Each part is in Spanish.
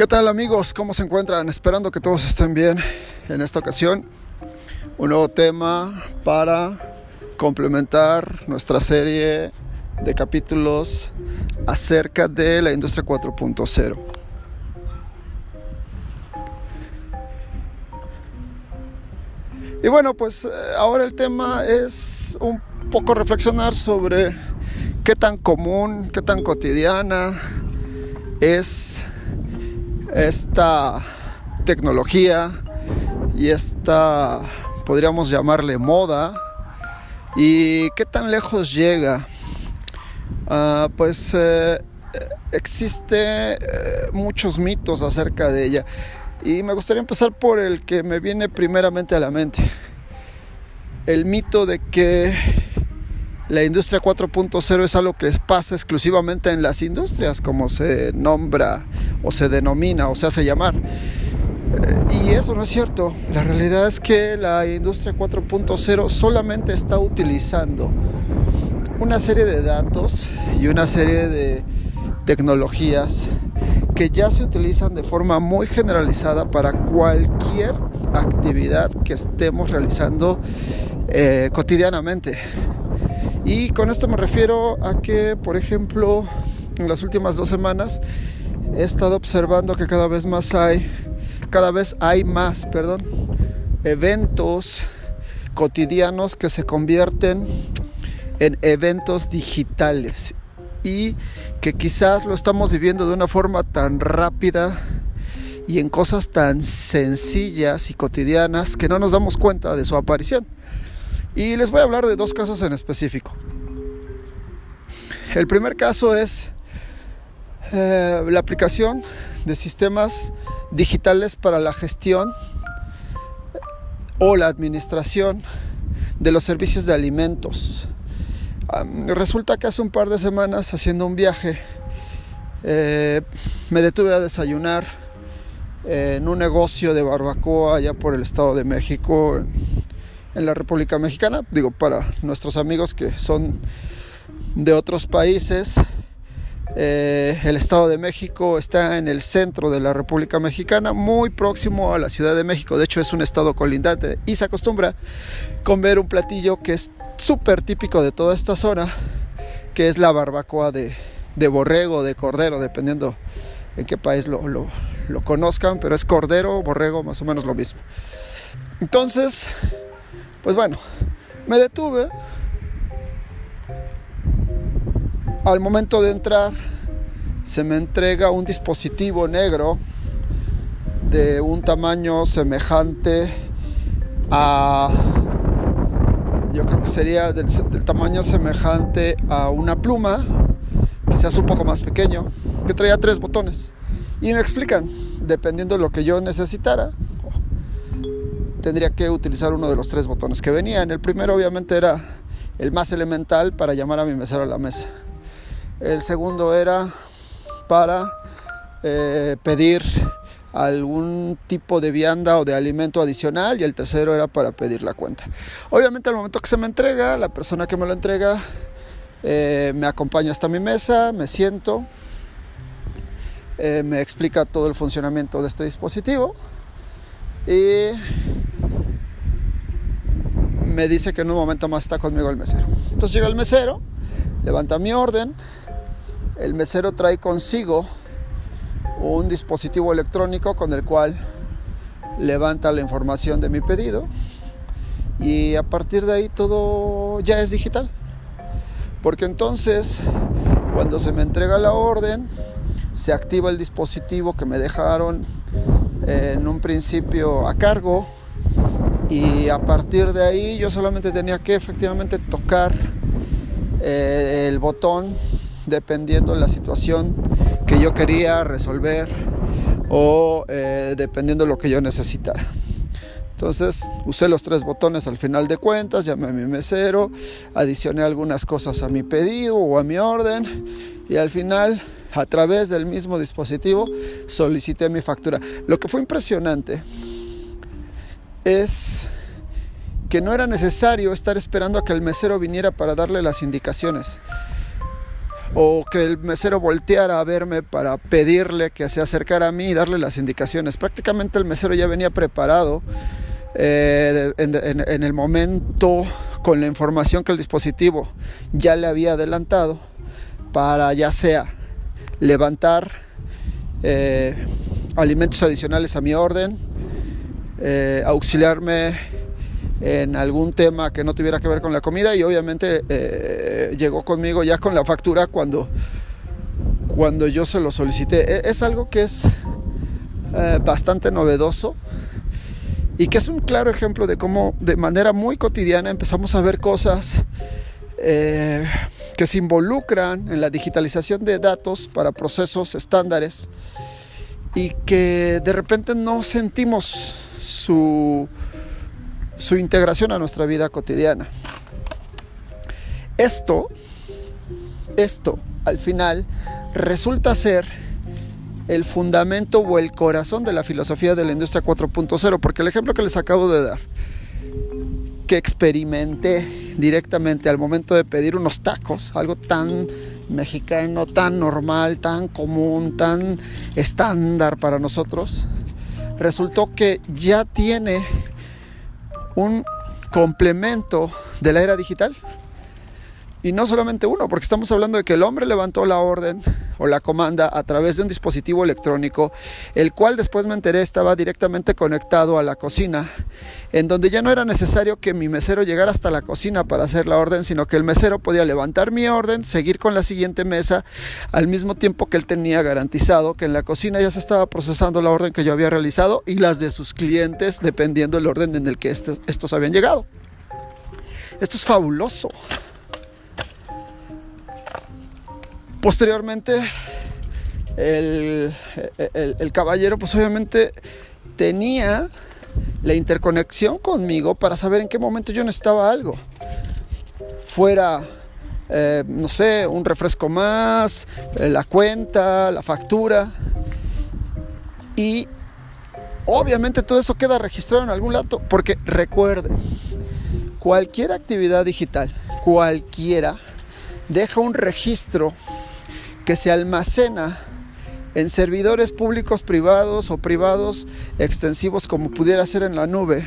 ¿Qué tal amigos? ¿Cómo se encuentran? Esperando que todos estén bien. En esta ocasión, un nuevo tema para complementar nuestra serie de capítulos acerca de la industria 4.0. Y bueno, pues eh, ahora el tema es un poco reflexionar sobre qué tan común, qué tan cotidiana es esta tecnología y esta, podríamos llamarle moda, y qué tan lejos llega. Uh, pues eh, existe eh, muchos mitos acerca de ella y me gustaría empezar por el que me viene primeramente a la mente. El mito de que la industria 4.0 es algo que pasa exclusivamente en las industrias, como se nombra o se denomina o se hace llamar. Eh, y eso no es cierto. La realidad es que la industria 4.0 solamente está utilizando una serie de datos y una serie de tecnologías que ya se utilizan de forma muy generalizada para cualquier actividad que estemos realizando eh, cotidianamente. Y con esto me refiero a que, por ejemplo, en las últimas dos semanas he estado observando que cada vez más hay, cada vez hay más, perdón, eventos cotidianos que se convierten en eventos digitales y que quizás lo estamos viviendo de una forma tan rápida y en cosas tan sencillas y cotidianas que no nos damos cuenta de su aparición. Y les voy a hablar de dos casos en específico. El primer caso es eh, la aplicación de sistemas digitales para la gestión o la administración de los servicios de alimentos. resulta que hace un par de semanas haciendo un viaje eh, me detuve a desayunar en un negocio de barbacoa allá por el Estado de México la República Mexicana. Digo, para nuestros amigos que son de otros países, eh, el Estado de México está en el centro de la República Mexicana, muy próximo a la Ciudad de México. De hecho, es un estado colindante y se acostumbra comer un platillo que es súper típico de toda esta zona, que es la barbacoa de, de borrego, de cordero, dependiendo en qué país lo, lo, lo conozcan, pero es cordero, borrego, más o menos lo mismo. Entonces, pues bueno, me detuve. Al momento de entrar, se me entrega un dispositivo negro de un tamaño semejante a yo creo que sería del, tamaño semejante a una pluma, quizás un poco más pequeño, que traía tres botones. Y me explican, dependiendo de lo que yo necesitara, tendría que utilizar uno de los tres botones que venían. El primero obviamente era el más elemental para llamar a mi mesero a la mesa. El segundo era para eh, pedir algún tipo de vianda o de alimento adicional y el tercero era para pedir la cuenta. Obviamente al momento que se me entrega, la persona que me lo entrega eh, me acompaña hasta mi mesa, me siento, eh, me explica todo el funcionamiento de este dispositivo y me dice que en un momento más está conmigo el mesero. Entonces llega el mesero, levanta mi orden, el mesero trae consigo un dispositivo electrónico con el cual levanta la información de mi pedido y a partir de ahí todo ya es digital. Porque entonces cuando se me entrega la orden, se activa el dispositivo que me dejaron en un principio a cargo y a partir de ahí yo solamente tenía que efectivamente tocar eh, el botón dependiendo de la situación que yo quería resolver o eh, dependiendo de lo que yo necesitara. Entonces usé los tres botones al final de cuentas, llamé a mi mesero, adicioné algunas cosas a mi pedido o a mi orden y al final a través del mismo dispositivo solicité mi factura. Lo que fue impresionante es que no era necesario estar esperando a que el mesero viniera para darle las indicaciones. o que el mesero volteara a verme para pedirle que se acercara a mí y darle las indicaciones. Prácticamente el mesero ya venía preparado eh, en, el momento con la información que el dispositivo ya le había adelantado para ya sea levantar eh, alimentos adicionales a mi orden, eh, auxiliarme en algún tema que no tuviera que ver con la comida y obviamente eh, llegó conmigo ya con la factura cuando, cuando yo se lo solicité. E, es algo que es bastante novedoso y que es un claro ejemplo de cómo de manera muy cotidiana empezamos a ver cosas que se involucran en la digitalización de datos para procesos estándares y que de repente no sentimos su su integración a nuestra vida cotidiana. Esto, esto al final resulta ser el fundamento o el corazón de la filosofía de la industria 4.0, porque el ejemplo que les acabo de dar, que experimenté directamente al momento de pedir unos tacos, algo tan mexicano, tan normal, tan común, tan estándar para nosotros, resultó que ya tiene un complemento de la era digital. Y no solamente uno, porque estamos hablando de que el hombre levantó la orden o la comanda a través de un dispositivo electrónico, el cual después me enteré estaba directamente conectado a la cocina, en donde ya no era necesario que mi mesero llegara hasta la cocina para hacer la orden, sino que el mesero podía levantar mi orden, seguir con la siguiente mesa, al mismo tiempo que él tenía garantizado que en la cocina ya se estaba procesando la orden que yo había realizado y las de sus clientes, dependiendo del orden en el que estos habían llegado. Esto es fabuloso. Posteriormente, el, caballero pues obviamente tenía la interconexión conmigo para saber en qué momento yo necesitaba algo. Fuera, eh, no sé, un refresco más, eh, la cuenta, la factura. Y obviamente todo eso queda registrado en algún lado, porque recuerden, cualquier actividad digital, cualquiera, deja un registro que se almacena en servidores públicos privados o privados extensivos como pudiera ser en la nube.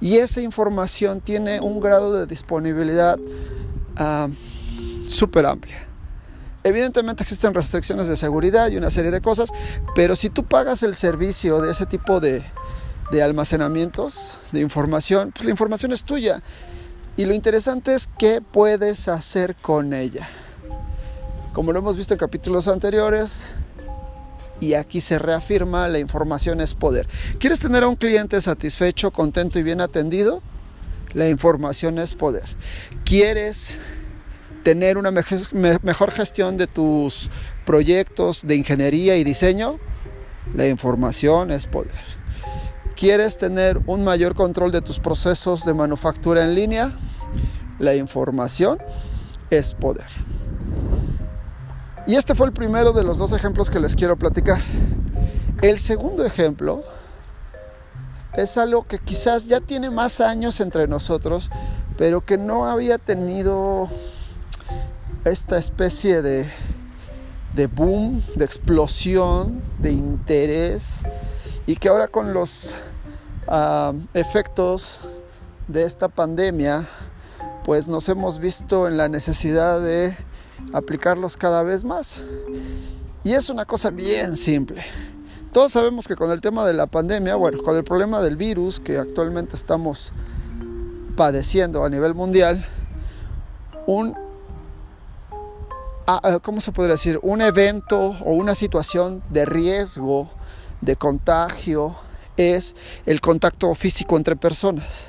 Y esa información tiene un grado de disponibilidad ah, súper amplia. Evidentemente existen restricciones de seguridad y una serie de cosas, pero si tú pagas el servicio de ese tipo de, de almacenamientos de información, pues la información es tuya. Y lo interesante es qué puedes hacer con ella. Como lo hemos visto en capítulos anteriores, y aquí se reafirma, la información es poder. ¿Quieres tener a un cliente satisfecho, contento y bien atendido? La información es poder. ¿Quieres tener una mejor gestión de tus proyectos de ingeniería y diseño? La información es poder. ¿Quieres tener un mayor control de tus procesos de manufactura en línea? La información es poder. Y este fue el primero de los dos ejemplos que les quiero platicar. El segundo ejemplo es algo que quizás ya tiene más años entre nosotros, pero que no había tenido esta especie de, de boom, de explosión, de interés, y que ahora con los ah, efectos de esta pandemia, pues nos hemos visto en la necesidad de aplicarlos cada vez más. Y es una cosa bien simple. Todos sabemos que con el tema de la pandemia, bueno, con el problema del virus que actualmente estamos padeciendo a nivel mundial, un, ah, ah, ¿cómo se podría decir? Un evento o una situación de riesgo de contagio es el contacto físico entre personas.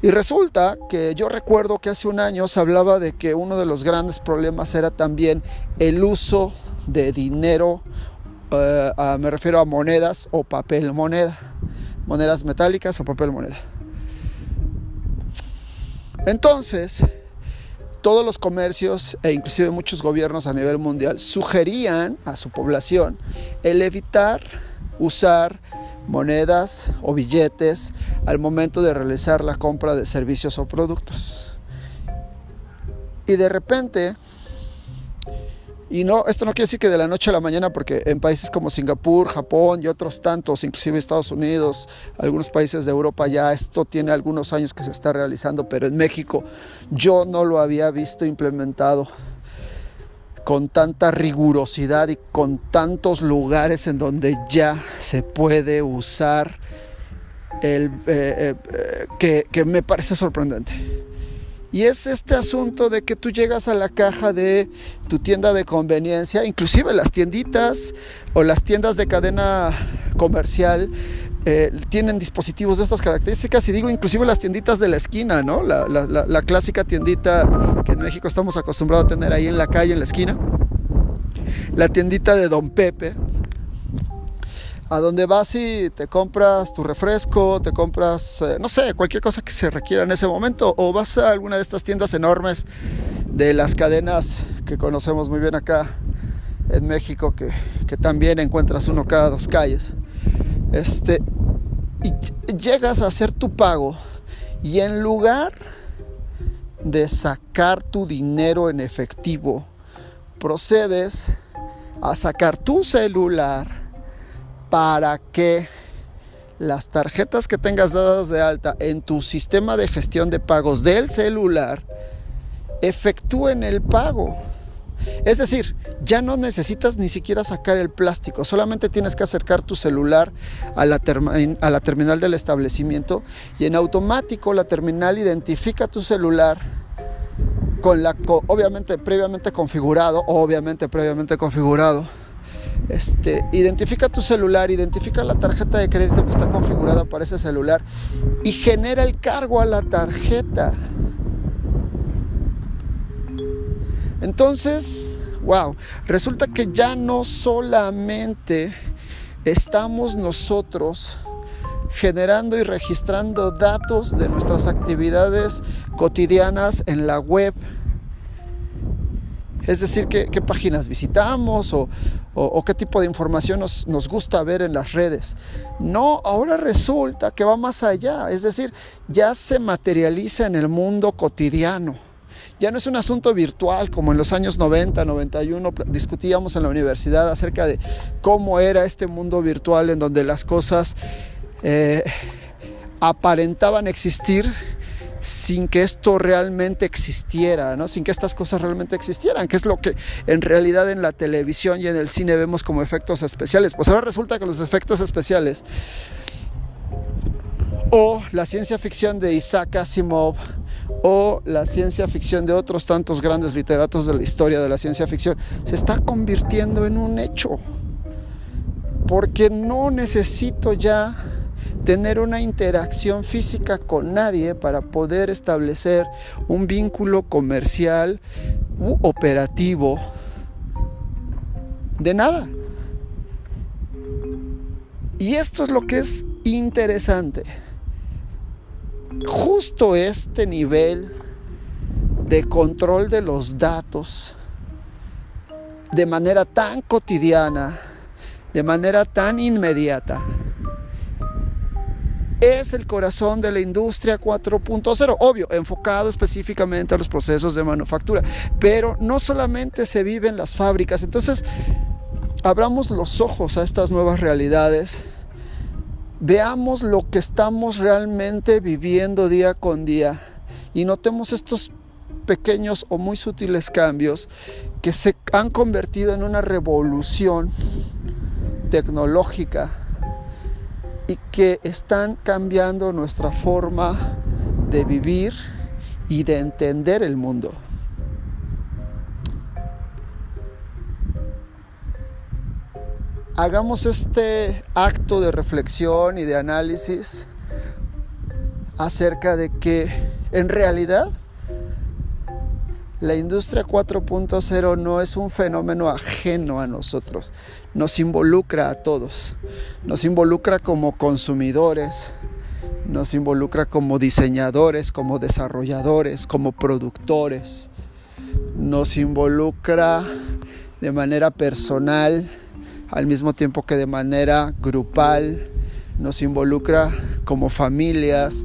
Y resulta que yo recuerdo que hace un año se hablaba de que uno de los grandes problemas era también el uso de dinero, eh, me refiero a monedas o papel moneda, monedas metálicas o papel moneda. Entonces, todos los comercios e inclusive muchos gobiernos a nivel mundial sugerían a su población el evitar usar monedas o billetes al momento de realizar la compra de servicios o productos. Y de repente Y no, esto no quiere decir que de la noche a la mañana, porque en países como Singapur, Japón y otros tantos, inclusive Estados Unidos, algunos países de Europa ya esto tiene algunos años que se está realizando, pero en México yo no lo había visto implementado con tanta rigurosidad y con tantos lugares en donde ya se puede usar el, eh, eh, que, que me parece sorprendente. Y es este asunto de que tú llegas a la caja de tu tienda de conveniencia, inclusive las tienditas o las tiendas de cadena comercial eh, tienen dispositivos de estas características y digo inclusive las tienditas de la esquina, ¿no? La, la clásica tiendita que en México estamos acostumbrados a tener ahí en la calle, en la esquina. La tiendita de Don Pepe, a donde vas y te compras tu refresco, te compras, eh, no sé, cualquier cosa que se requiera en ese momento, o vas a alguna de estas tiendas enormes de las cadenas que conocemos muy bien acá en México, que, también encuentras uno cada dos calles. Este, y llegas a hacer tu pago y en lugar de sacar tu dinero en efectivo, procedes a sacar tu celular para que las tarjetas que tengas dadas de alta en tu sistema de gestión de pagos del celular efectúen el pago. Es decir, ya no necesitas ni siquiera sacar el plástico, solamente tienes que acercar tu celular a la, terminal del establecimiento y en automático la terminal identifica tu celular con la obviamente previamente configurado, obviamente previamente configurado este, identifica tu celular, identifica la tarjeta de crédito que está configurada para ese celular y genera el cargo a la tarjeta. Entonces, wow, resulta que ya no solamente estamos nosotros generando y registrando datos de nuestras actividades cotidianas en la web, es decir, qué, páginas visitamos o, qué tipo de información nos, gusta ver en las redes. No, ahora resulta que va más allá, es decir, ya se materializa en el mundo cotidiano. Ya no es un asunto virtual como en los años 90, 91 discutíamos en la universidad acerca de cómo era este mundo virtual en donde las cosas eh, aparentaban existir sin que esto realmente existiera, ¿no? sin que estas cosas realmente existieran, que es lo que en realidad en la televisión y en el cine vemos como efectos especiales. Pues ahora resulta que los efectos especiales o la ciencia ficción de Isaac Asimov o la ciencia ficción de otros tantos grandes literatos de la historia de la ciencia ficción se está convirtiendo en un hecho. Porque no necesito ya tener una interacción física con nadie para poder establecer un vínculo comercial u operativo de nada. Y esto es lo que es interesante. Justo este nivel de control de los datos de manera tan cotidiana, de manera tan inmediata, es el corazón de la industria 4.0, obvio, enfocado específicamente a los procesos de manufactura, pero no solamente se vive en las fábricas, entonces abramos los ojos a estas nuevas realidades, veamos lo que estamos realmente viviendo día con día y notemos estos pequeños o muy sutiles cambios que se han convertido en una revolución tecnológica y que están cambiando nuestra forma de vivir y de entender el mundo. Hagamos este acto de reflexión y de análisis acerca de que en realidad la industria 4.0 no es un fenómeno ajeno a nosotros, nos involucra a todos, nos involucra como consumidores, nos involucra como diseñadores, como desarrolladores, como productores, nos involucra de manera personal, al mismo tiempo que de manera grupal, nos involucra como familias,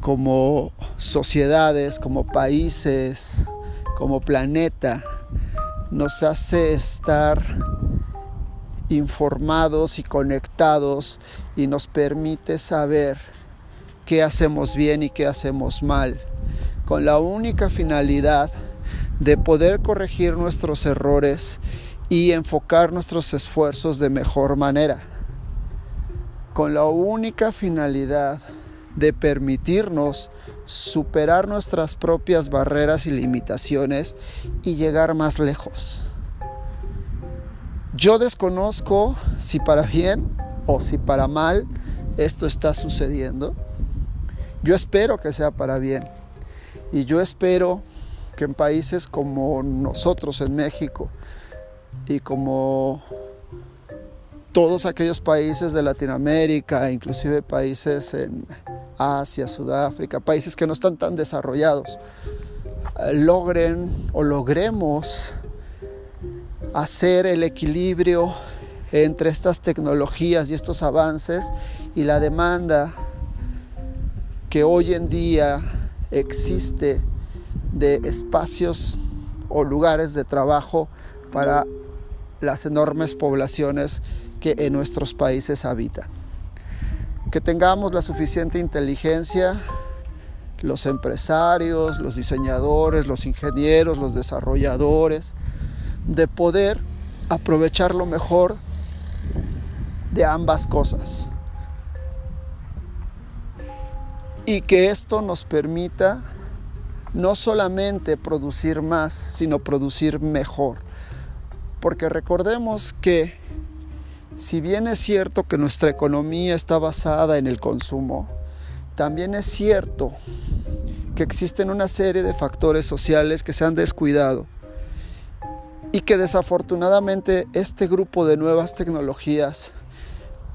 como sociedades, como países, como planeta, nos hace estar informados y conectados y nos permite saber qué hacemos bien y qué hacemos mal, con la única finalidad de poder corregir nuestros errores y enfocar nuestros esfuerzos de mejor manera, con la única finalidad de permitirnos superar nuestras propias barreras y limitaciones y llegar más lejos. Yo desconozco si para bien o si para mal esto está sucediendo. Yo espero que sea para bien. Y yo espero que en países como nosotros en México y como todos aquellos países de Latinoamérica, inclusive países en Asia, Sudáfrica, países que no están tan desarrollados, logren o logremos hacer el equilibrio entre estas tecnologías y estos avances y la demanda que hoy en día existe de espacios o lugares de trabajo para las enormes poblaciones que en nuestros países habitan. Que tengamos la suficiente inteligencia, los empresarios, los diseñadores, los ingenieros, los desarrolladores, de poder aprovechar lo mejor de ambas cosas. Y que esto nos permita no solamente producir más, sino producir mejor. Porque recordemos que si bien es cierto que nuestra economía está basada en el consumo, también es cierto que existen una serie de factores sociales que se han descuidado y que desafortunadamente este grupo de nuevas tecnologías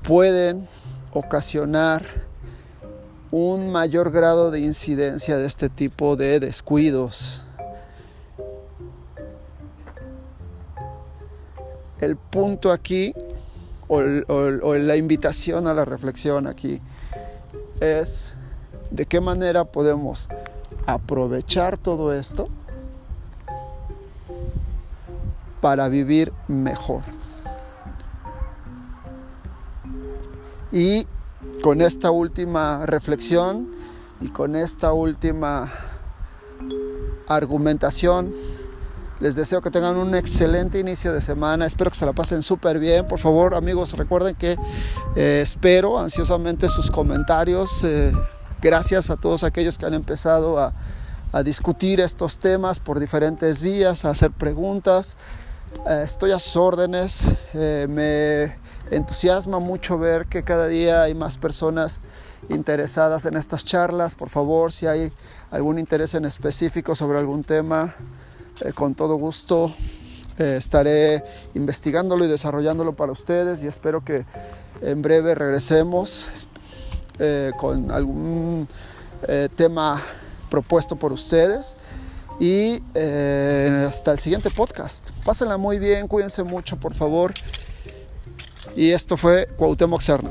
pueden ocasionar un mayor grado de incidencia de este tipo de descuidos. El punto aquí, o, la invitación a la reflexión aquí, es de qué manera podemos aprovechar todo esto para vivir mejor. Y con esta última reflexión y con esta última argumentación, les deseo que tengan un excelente inicio de semana. Espero que se la pasen súper bien. Por favor, amigos, recuerden que eh, espero ansiosamente sus comentarios. Eh, gracias a todos aquellos que han empezado a, discutir estos temas por diferentes vías, a hacer preguntas. Eh, estoy a sus órdenes. Me entusiasma mucho ver que cada día hay más personas interesadas en estas charlas. Por favor, si hay algún interés en específico sobre algún tema, eh, con todo gusto estaré investigándolo y desarrollándolo para ustedes y espero que en breve regresemos con algún tema propuesto por ustedes. Y eh, hasta el siguiente podcast. Pásenla muy bien, cuídense mucho, por favor. Y esto fue Cuauhtémoc Serna.